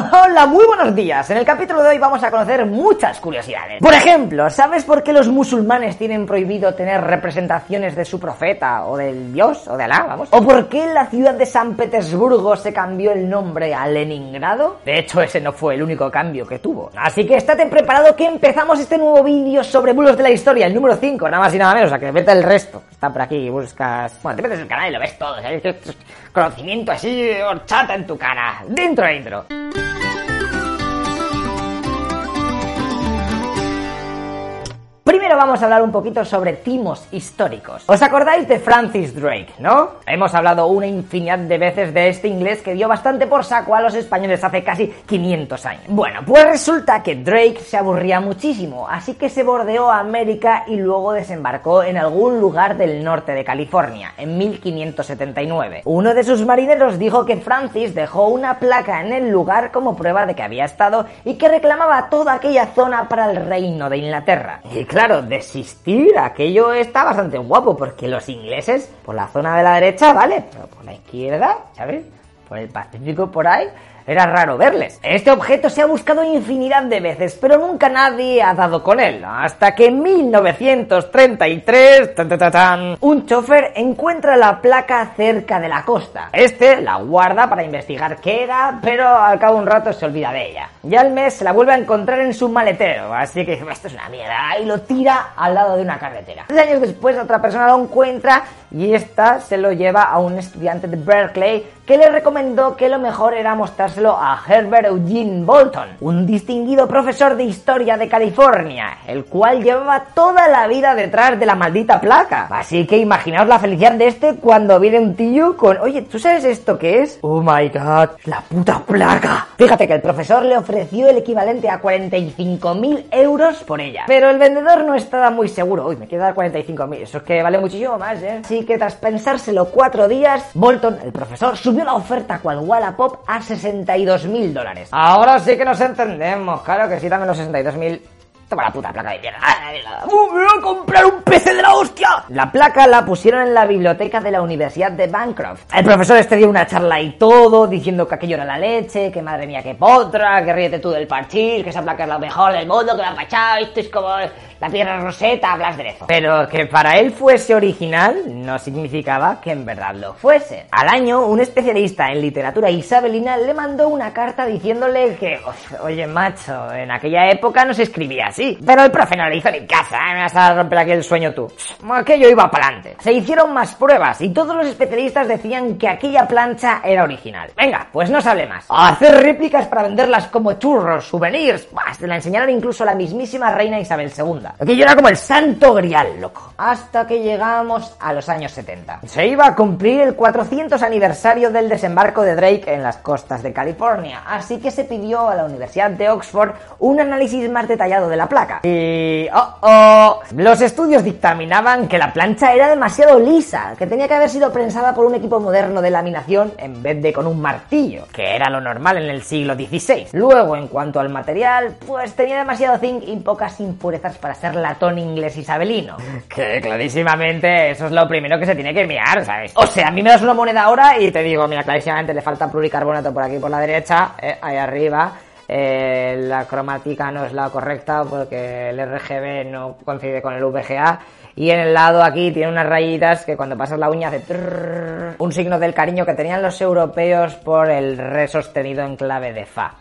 Hola, muy buenos días. En el capítulo de hoy vamos a conocer muchas curiosidades. Por ejemplo, ¿sabes por qué los musulmanes tienen prohibido tener representaciones de su profeta o del dios o de Alá, vamos? ¿O por qué la ciudad de San Petersburgo se cambió el nombre a Leningrado? De hecho, ese no fue el único cambio que tuvo. Así que estate preparado que empezamos este nuevo vídeo sobre bulos de la historia, el número 5, nada más y nada menos, o sea que vete el resto. Está por aquí, buscas... Bueno, te metes en el canal y lo ves todo, ¿sabes? Conocimiento así, horchata en tu cara. Dentro, dentro. Primero vamos a hablar un poquito sobre timos históricos. ¿Os acordáis de Francis Drake, no? Hemos hablado una infinidad de veces de este inglés que dio bastante por saco a los españoles hace casi 500 años. Bueno, pues resulta que Drake se aburría muchísimo, así que se bordeó a América y luego desembarcó en algún lugar del norte de California, en 1579. Uno de sus marineros dijo que Francis dejó una placa en el lugar como prueba de que había estado y que reclamaba toda aquella zona para el reino de Inglaterra. Y claro, desistir, aquello está bastante guapo, porque los ingleses, por la zona de la derecha, vale, pero por la izquierda, ¿sabes? Por el Pacífico, por ahí, era raro verles. Este objeto se ha buscado infinidad de veces, pero nunca nadie ha dado con él. Hasta que en 1933, un chofer encuentra la placa cerca de la costa. Este la guarda para investigar qué era, pero al cabo de un rato se olvida de ella. Y al mes se la vuelve a encontrar en su maletero, así que esto es una mierda, y lo tira al lado de una carretera. Tres años después otra persona lo encuentra y esta se lo lleva a un estudiante de Berkeley que le recomendó que lo mejor era a Herbert Eugene Bolton, un distinguido profesor de historia de California, el cual llevaba toda la vida detrás de la maldita placa. Así que imaginaos la felicidad de este cuando viene un tío con, oye, ¿tú sabes esto qué es? Oh my god, la puta placa. Fíjate que el profesor le ofreció el equivalente a 45.000 euros por ella, pero el vendedor no estaba muy seguro. Uy, me queda 45.000, eso es que vale muchísimo más, ¿eh? Así que tras pensárselo cuatro días, Bolton, el profesor, subió la oferta cual Wallapop a 62.000 dólares. Ahora sí que nos entendemos, claro que sí, dame los 62.000. Toma la puta placa de mierda. ¡Uh, ¡Me voy a comprar un PC de la hostia! La placa la pusieron en la biblioteca de la Universidad de Bancroft. El profesor este dio una charla y todo, diciendo que aquello era la leche, que madre mía, que potra, que ríete tú del parchís, que esa placa es la mejor del mundo, que la pachado, esto es como la piedra roseta, hablas de eso. Pero que para él fuese original no significaba que en verdad lo fuese. Al año, un especialista en literatura isabelina le mandó una carta diciéndole que, oye macho, en aquella época no se escribía así. Pero el profe no le hizo ni casa, ¿eh? me vas a romper aquí el sueño tú. Aquello iba para adelante. Se hicieron más pruebas y todos los especialistas decían que aquella plancha era original. Venga, pues no se hable más. A hacer réplicas para venderlas como churros, souvenirs. Bah, la enseñaron incluso la mismísima reina Isabel II. Aquello era como el santo grial, loco. Hasta que llegamos a los años 70. Se iba a cumplir el 400 aniversario del desembarco de Drake en las costas de California, así que se pidió a la Universidad de Oxford un análisis más detallado de la placa. Y... ¡Oh, oh! Los estudios dictaminaban que la plancha era demasiado lisa, que tenía que haber sido prensada por un equipo moderno de laminación en vez de con un martillo, que era lo normal en el siglo XVI. Luego, en cuanto al material, pues tenía demasiado zinc y pocas impurezas para ser latón inglés isabelino. Que clarísimamente eso es lo primero que se tiene que mirar, ¿sabes? O sea, a mí me das una moneda ahora y te digo, mira, clarísimamente le falta pluricarbonato por aquí por la derecha, eh, ahí arriba. Eh, la cromática no es la correcta porque el RGB no coincide con el VGA y en el lado aquí tiene unas rayitas que cuando pasas la uña hace trrr, un signo del cariño que tenían los europeos por el re sostenido en clave de fa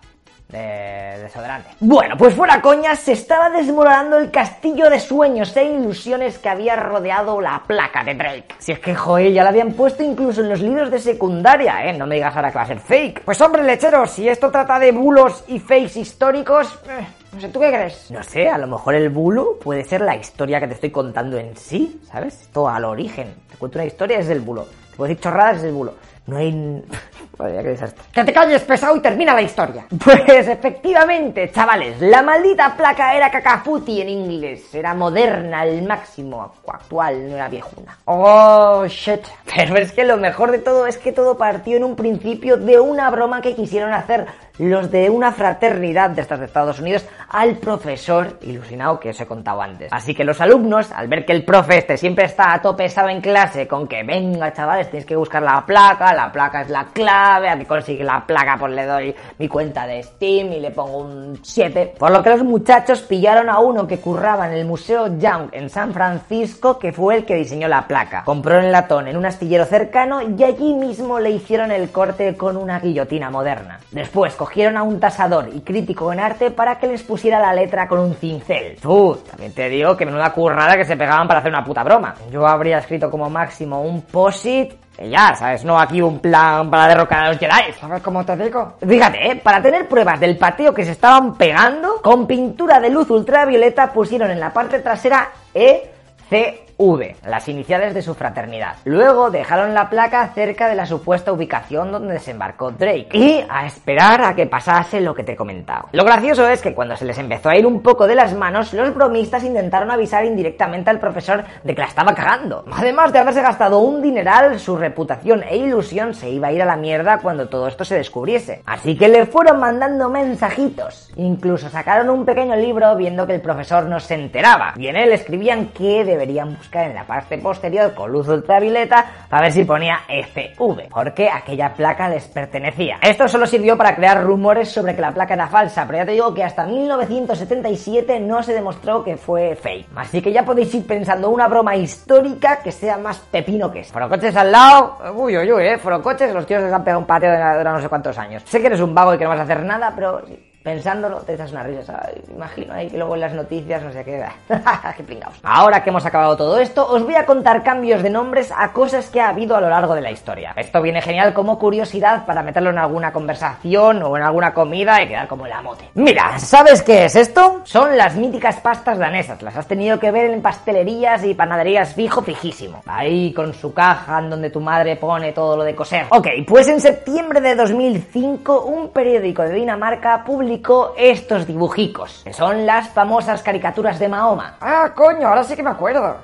de desodorante. Bueno, pues fuera coña, se estaba desmoronando el castillo de sueños e ilusiones que había rodeado la placa de Drake. Si es que, joder, ya la habían puesto incluso en los libros de secundaria, ¿eh? No me digas ahora que va a ser fake. Pues hombre, lechero, si esto trata de bulos y fakes históricos... Eh, no sé, ¿tú qué crees? No sé, a lo mejor el bulo puede ser la historia que te estoy contando en sí, ¿sabes? Todo al origen. Te cuento una historia, es el bulo. Te puedo decir chorradas, es el bulo. No hay... Vaya, qué desastre. Que te calles pesado y termina la historia. Pues efectivamente, chavales, la maldita placa era cacafuti en inglés. Era moderna al máximo, actual, no era viejuna. Oh, shit. Pero es que lo mejor de todo es que todo partió en un principio de una broma que quisieron hacer los de una fraternidad de estas de Estados Unidos al profesor ilusionado que os he contado antes. Así que los alumnos, al ver que el profe este siempre está a tope pesado en clase con que venga chavales, tenéis que buscar la placa, la placa es la clave, a que consigue la placa pues le doy mi cuenta de Steam y le pongo un 7. Por lo que los muchachos pillaron a uno que curraba en el Museo Young en San Francisco, que fue el que diseñó la placa. Compró el latón en un astillero cercano y allí mismo le hicieron el corte con una guillotina moderna. Después cogieron a un tasador y crítico en arte para que les pusiera la letra con un cincel. Tú, también te digo que menuda currada que se pegaban para hacer una puta broma. Yo habría escrito como máximo un posit ya, ¿sabes? No aquí un plan para derrocar a los Jedi. ¿Sabes cómo te digo? Fíjate, ¿eh? para tener pruebas del pateo que se estaban pegando, con pintura de luz ultravioleta pusieron en la parte trasera E, C, V, las iniciales de su fraternidad. Luego dejaron la placa cerca de la supuesta ubicación donde desembarcó Drake y a esperar a que pasase lo que te he comentado. Lo gracioso es que cuando se les empezó a ir un poco de las manos, los bromistas intentaron avisar indirectamente al profesor de que la estaba cagando. Además de haberse gastado un dineral, su reputación e ilusión se iba a ir a la mierda cuando todo esto se descubriese. Así que le fueron mandando mensajitos. Incluso sacaron un pequeño libro viendo que el profesor no se enteraba. Y en él escribían que deberían buscar en la parte posterior con luz ultravioleta para ver si ponía FV, porque aquella placa les pertenecía. Esto solo sirvió para crear rumores sobre que la placa era falsa, pero ya te digo que hasta 1977 no se demostró que fue fake. Así que ya podéis ir pensando una broma histórica que sea más pepino que esto. Forocoches al lado, uy, uy, uy, eh, Forocoches, los tíos les han pegado un pateo de no sé cuántos años. Sé que eres un vago y que no vas a hacer nada, pero pensándolo, te echas una risa. Imagino ahí que luego en las noticias no sé qué. qué pringaos. Ahora que hemos acabado todo esto, os voy a contar cambios de nombres a cosas que ha habido a lo largo de la historia. Esto viene genial como curiosidad para meterlo en alguna conversación o en alguna comida y quedar como el amote. Mira, ¿sabes qué es esto? Son las míticas pastas danesas. Las has tenido que ver en pastelerías y panaderías fijo, fijísimo. Ahí con su caja en donde tu madre pone todo lo de coser. Ok, pues en septiembre de 2005 un periódico de Dinamarca publicó estos dibujicos, que son las famosas caricaturas de Mahoma. Ah, coño, ahora sí que me acuerdo.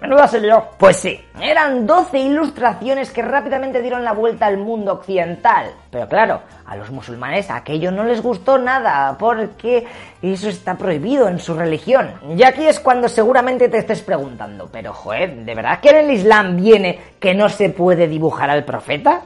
menuda se yo. Pues sí, eran 12 ilustraciones que rápidamente dieron la vuelta al mundo occidental. Pero claro, a los musulmanes aquello no les gustó nada, porque eso está prohibido en su religión. Y aquí es cuando seguramente te estés preguntando, pero joder, ¿de verdad que en el Islam viene que no se puede dibujar al profeta?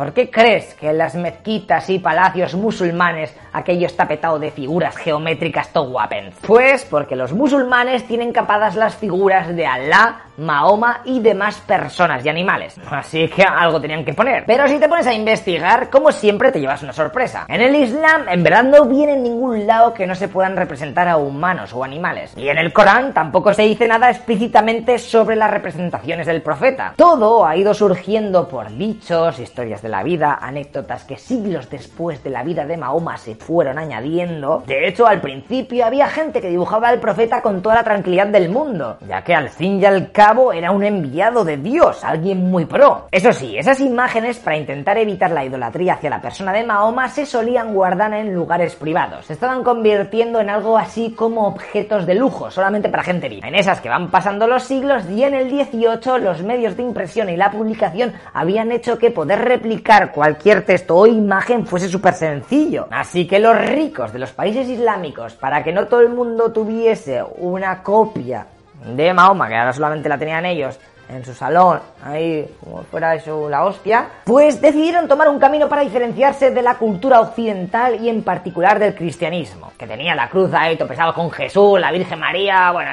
¿Por qué crees que en las mezquitas y palacios musulmanes aquello está petado de figuras geométricas to weapons? Pues porque los musulmanes tienen capadas las figuras de Alá, Mahoma y demás personas y animales. Así que algo tenían que poner. Pero si te pones a investigar, como siempre te llevas una sorpresa. En el Islam, en verdad no viene en ningún lado que no se puedan representar a humanos o animales. Y en el Corán tampoco se dice nada explícitamente sobre las representaciones del profeta. Todo ha ido surgiendo por dichos, historias de la vida, anécdotas que siglos después de la vida de Mahoma se fueron añadiendo. De hecho, al principio había gente que dibujaba al profeta con toda la tranquilidad del mundo, ya que al fin y al cabo era un enviado de Dios, alguien muy pro. Eso sí, esas imágenes para intentar evitar la idolatría hacia la persona de Mahoma se solían guardar en lugares privados. Se estaban convirtiendo en algo así como objetos de lujo, solamente para gente viva. En esas que van pasando los siglos y en el 18 los medios de impresión y la publicación habían hecho que poder replicar cualquier texto o imagen fuese súper sencillo. Así que los ricos de los países islámicos, para que no todo el mundo tuviese una copia de Mahoma, que ahora solamente la tenían ellos, en su salón, ahí como fuera eso la hostia, pues decidieron tomar un camino para diferenciarse de la cultura occidental y en particular del cristianismo, que tenía la cruz ahí topesado con Jesús, la Virgen María, bueno,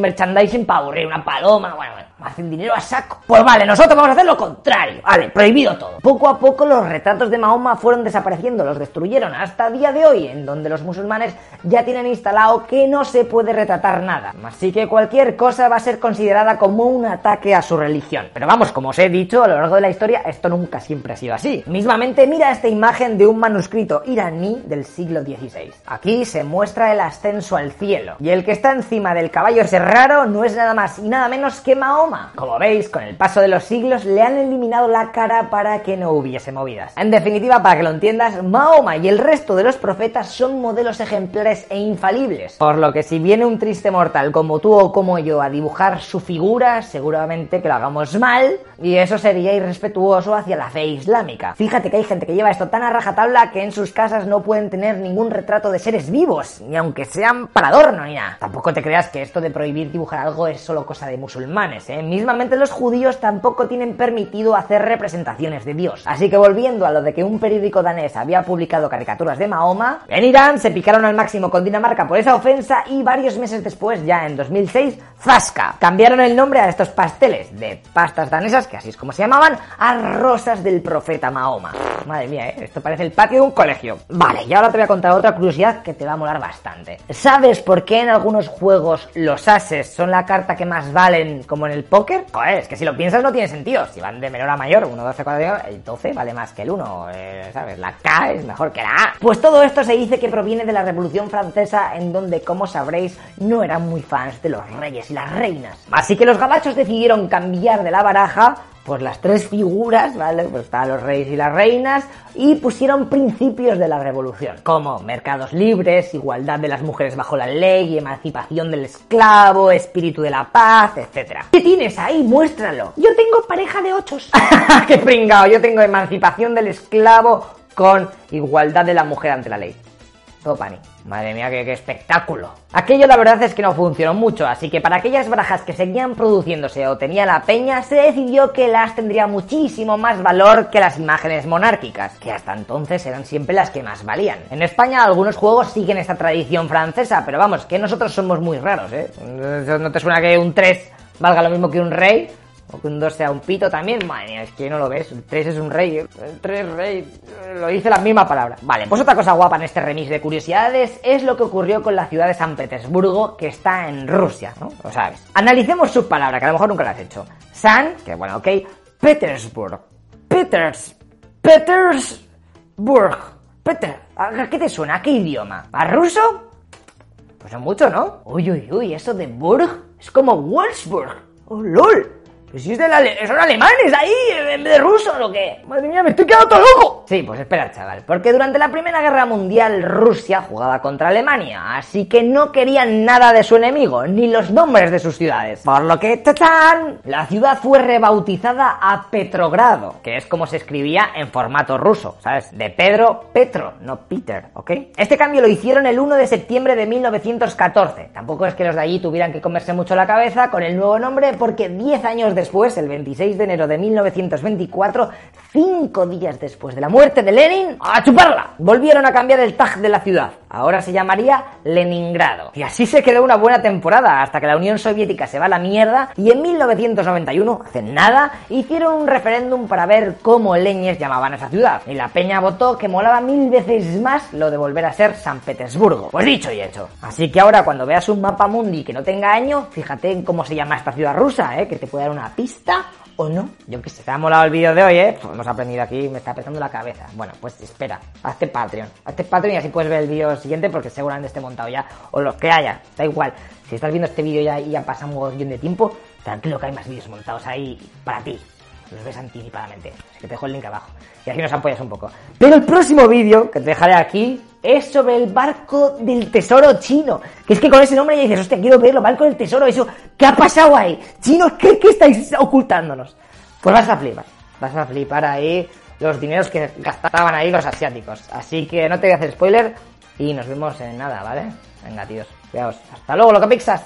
merchandising para aburrir, una paloma, bueno, bueno hacen dinero a saco. Pues vale, nosotros vamos a hacer lo contrario. Vale, prohibido todo. Poco a poco los retratos de Mahoma fueron desapareciendo, los destruyeron hasta día de hoy, en donde los musulmanes ya tienen instalado que no se puede retratar nada. Así que cualquier cosa va a ser considerada como un ataque a su religión. Pero vamos, como os he dicho, a lo largo de la historia esto nunca siempre ha sido así. Mismamente mira esta imagen de un manuscrito iraní del siglo XVI. Aquí se muestra el ascenso al cielo. Y el que está encima del caballo ese raro no es nada más y nada menos que Mahoma como veis, con el paso de los siglos le han eliminado la cara para que no hubiese movidas. En definitiva, para que lo entiendas, Mahoma y el resto de los profetas son modelos ejemplares e infalibles. Por lo que si viene un triste mortal como tú o como yo a dibujar su figura, seguro seguramente que lo hagamos mal y eso sería irrespetuoso hacia la fe islámica. Fíjate que hay gente que lleva esto tan a rajatabla que en sus casas no pueden tener ningún retrato de seres vivos, ni aunque sean para adorno ni nada. Tampoco te creas que esto de prohibir dibujar algo es solo cosa de musulmanes, ¿eh? Mismamente los judíos tampoco tienen permitido hacer representaciones de Dios. Así que volviendo a lo de que un periódico danés había publicado caricaturas de Mahoma, en Irán se picaron al máximo con Dinamarca por esa ofensa y varios meses después, ya en 2006, Zaska. Cambiaron el nombre a estos pasteles de pastas danesas, que así es como se llamaban, a rosas del profeta Mahoma. Madre mía, ¿eh? esto parece el patio de un colegio. Vale, y ahora te voy a contar otra curiosidad que te va a molar bastante. ¿Sabes por qué en algunos juegos los ases son la carta que más valen como en el póker? Joder, es que si lo piensas no tiene sentido. Si van de menor a mayor, 1, 12, 4, el 12 vale más que el 1, eh, ¿sabes? La K es mejor que la A. Pues todo esto se dice que proviene de la Revolución Francesa en donde, como sabréis, no eran muy fans de los reyes y las reinas. Así que los gabachos decidieron cambiar de la baraja pues las tres figuras, ¿vale? Pues estaban los reyes y las reinas y pusieron principios de la revolución, como mercados libres, igualdad de las mujeres bajo la ley, emancipación del esclavo, espíritu de la paz, etc. ¿Qué tienes ahí? Muéstralo. Yo tengo pareja de ochos. ¡Qué pringao! Yo tengo emancipación del esclavo con igualdad de la mujer ante la ley. Topani. Madre mía, qué, espectáculo. Aquello la verdad es que no funcionó mucho, así que para aquellas barajas que seguían produciéndose o tenía la peña, se decidió que las tendría muchísimo más valor que las imágenes monárquicas, que hasta entonces eran siempre las que más valían. En España algunos juegos siguen esta tradición francesa, pero vamos, que nosotros somos muy raros, ¿eh? ¿No te suena que un 3 valga lo mismo que un rey? O que un 2 sea un pito también. Madre mía, es que no lo ves. El 3 es un rey. El 3 es rey. Lo dice la misma palabra. Vale, pues otra cosa guapa en este remix de curiosidades es lo que ocurrió con la ciudad de San Petersburgo, que está en Rusia, ¿no? Lo sabes. Analicemos su palabra, que a lo mejor nunca la has hecho. San, que bueno, ok. Petersburg. Peters. Petersburg. Peter. ¿A qué te suena? ¿A qué idioma? ¿A ruso? Pues no mucho, ¿no? Uy, uy, uy, eso de Burg es como Wolfsburg. ¡Oh, lol! Si es de la, son alemanes ahí, en vez de rusos o qué. Madre mía, me estoy quedando todo loco. Sí, pues espera, chaval. Porque durante la Primera Guerra Mundial Rusia jugaba contra Alemania, así que no querían nada de su enemigo, ni los nombres de sus ciudades. Por lo que, ¡tachán! La ciudad fue rebautizada a Petrogrado, que es como se escribía en formato ruso, ¿sabes? De Pedro, Petro, no Peter, ¿ok? Este cambio lo hicieron el 1 de septiembre de 1914. Tampoco es que los de allí tuvieran que comerse mucho la cabeza con el nuevo nombre, porque 10 años de después, el 26 de enero de 1924, cinco días después de la muerte de Lenin, ¡a chuparla! Volvieron a cambiar el tag de la ciudad. Ahora se llamaría Leningrado. Y así se quedó una buena temporada, hasta que la Unión Soviética se va a la mierda y en 1991, hace nada, hicieron un referéndum para ver cómo leñes llamaban a esa ciudad. Y la peña votó que molaba mil veces más lo de volver a ser San Petersburgo. Pues dicho y hecho. Así que ahora cuando veas un mapa mundi que no tenga año, fíjate en cómo se llama esta ciudad rusa, ¿eh? que te puede dar una pista o no. Yo que sé, te ha molado el vídeo de hoy, ¿eh? Pues hemos aprendido aquí, me está petando la cabeza. Bueno, pues espera, hazte Patreon. Hazte Patreon y así puedes ver el vídeo siguiente porque seguramente esté montado ya. O lo que haya, da igual. Si estás viendo este vídeo ya y ya pasa un de tiempo, tranquilo que hay más vídeos montados ahí para ti. Los ves anticipadamente. Así que te dejo el link abajo. Y aquí nos apoyas un poco. Pero el próximo vídeo que te dejaré aquí es sobre el barco del tesoro chino. Que es que con ese nombre ya dices, hostia, quiero verlo, barco del tesoro, eso, ¿qué ha pasado ahí? Chinos, ¿qué, qué estáis ocultándonos? Pues vas a flipar, vas a flipar ahí los dineros que gastaban ahí los asiáticos. Así que no te voy a hacer spoiler y nos vemos en nada, ¿vale? Venga, tíos, veaos. Hasta luego, loca pixas.